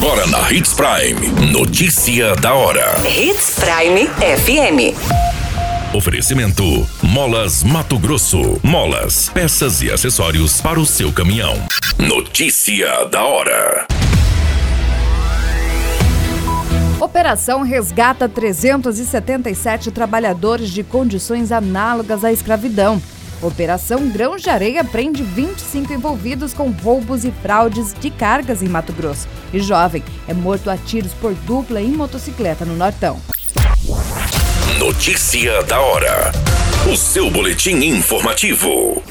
Agora na Hits Prime. Notícia da hora. Hits Prime FM. Oferecimento: Molas Mato Grosso. Molas, peças e acessórios para o seu caminhão. Notícia da hora. Operação resgata 377 trabalhadores de condições análogas à escravidão. Operação Grão de Areia prende 25 envolvidos com roubos e fraudes de cargas em Mato Grosso. E jovem é morto a tiros por dupla em motocicleta no Nortão. Notícia da hora. O seu boletim informativo.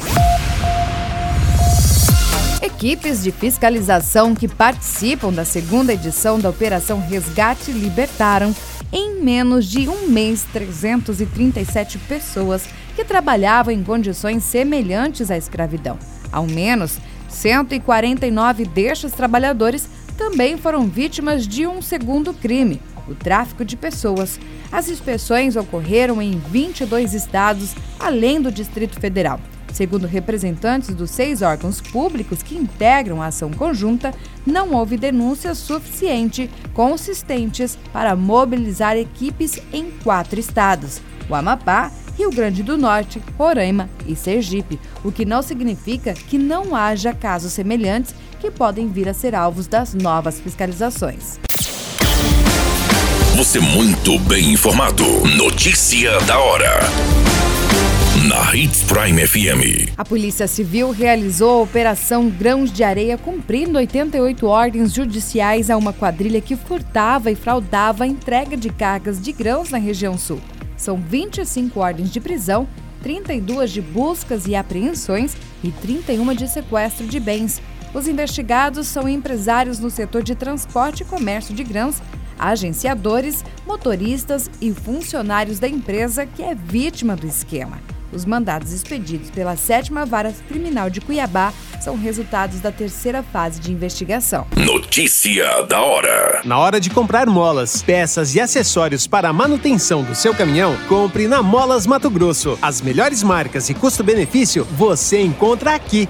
Equipes de fiscalização que participam da segunda edição da Operação Resgate libertaram, em menos de um mês, 337 pessoas que trabalhavam em condições semelhantes à escravidão. Ao menos 149 destes trabalhadores também foram vítimas de um segundo crime, o tráfico de pessoas. As inspeções ocorreram em 22 estados, além do Distrito Federal. Segundo representantes dos seis órgãos públicos que integram a ação conjunta, não houve denúncias suficientes consistentes para mobilizar equipes em quatro estados: o Amapá, Rio Grande do Norte, Roraima e Sergipe, o que não significa que não haja casos semelhantes que podem vir a ser alvos das novas fiscalizações. Você muito bem informado. Notícia da hora na Hits Prime FM. A Polícia Civil realizou a Operação Grãos de Areia, cumprindo 88 ordens judiciais a uma quadrilha que furtava e fraudava a entrega de cargas de grãos na região sul. São 25 ordens de prisão, 32 de buscas e apreensões e 31 de sequestro de bens. Os investigados são empresários no setor de transporte e comércio de grãos, agenciadores, motoristas e funcionários da empresa que é vítima do esquema. Os mandados expedidos pela Sétima Vara Criminal de Cuiabá são resultados da terceira fase de investigação. Notícia da hora. Na hora de comprar molas, peças e acessórios para a manutenção do seu caminhão, compre na Molas Mato Grosso. As melhores marcas e custo-benefício você encontra aqui.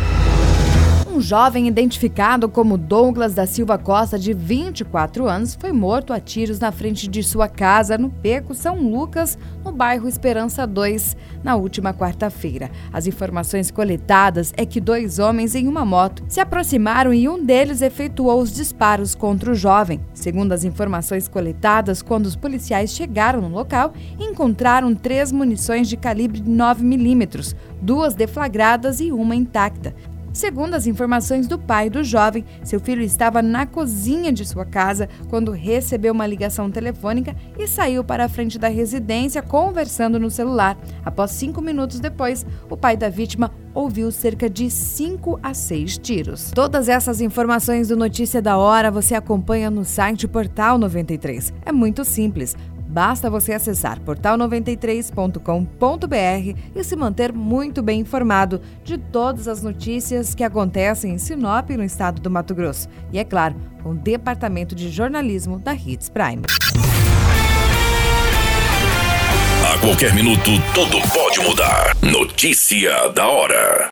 Um jovem identificado como Douglas da Silva Costa, de 24 anos, foi morto a tiros na frente de sua casa no Peco São Lucas, no bairro Esperança 2, na última quarta-feira. As informações coletadas é que dois homens em uma moto se aproximaram e um deles efetuou os disparos contra o jovem. Segundo as informações coletadas, quando os policiais chegaram no local, encontraram três munições de calibre 9 milímetros, duas deflagradas e uma intacta. Segundo as informações do pai do jovem, seu filho estava na cozinha de sua casa quando recebeu uma ligação telefônica e saiu para a frente da residência conversando no celular. Após cinco minutos depois, o pai da vítima ouviu cerca de 5 a 6 tiros. Todas essas informações do Notícia da Hora você acompanha no site Portal 93. É muito simples. Basta você acessar portal93.com.br e se manter muito bem informado de todas as notícias que acontecem em Sinop, no estado do Mato Grosso. E é claro, com o departamento de jornalismo da Hits Prime. A qualquer minuto, tudo pode mudar. Notícia da hora.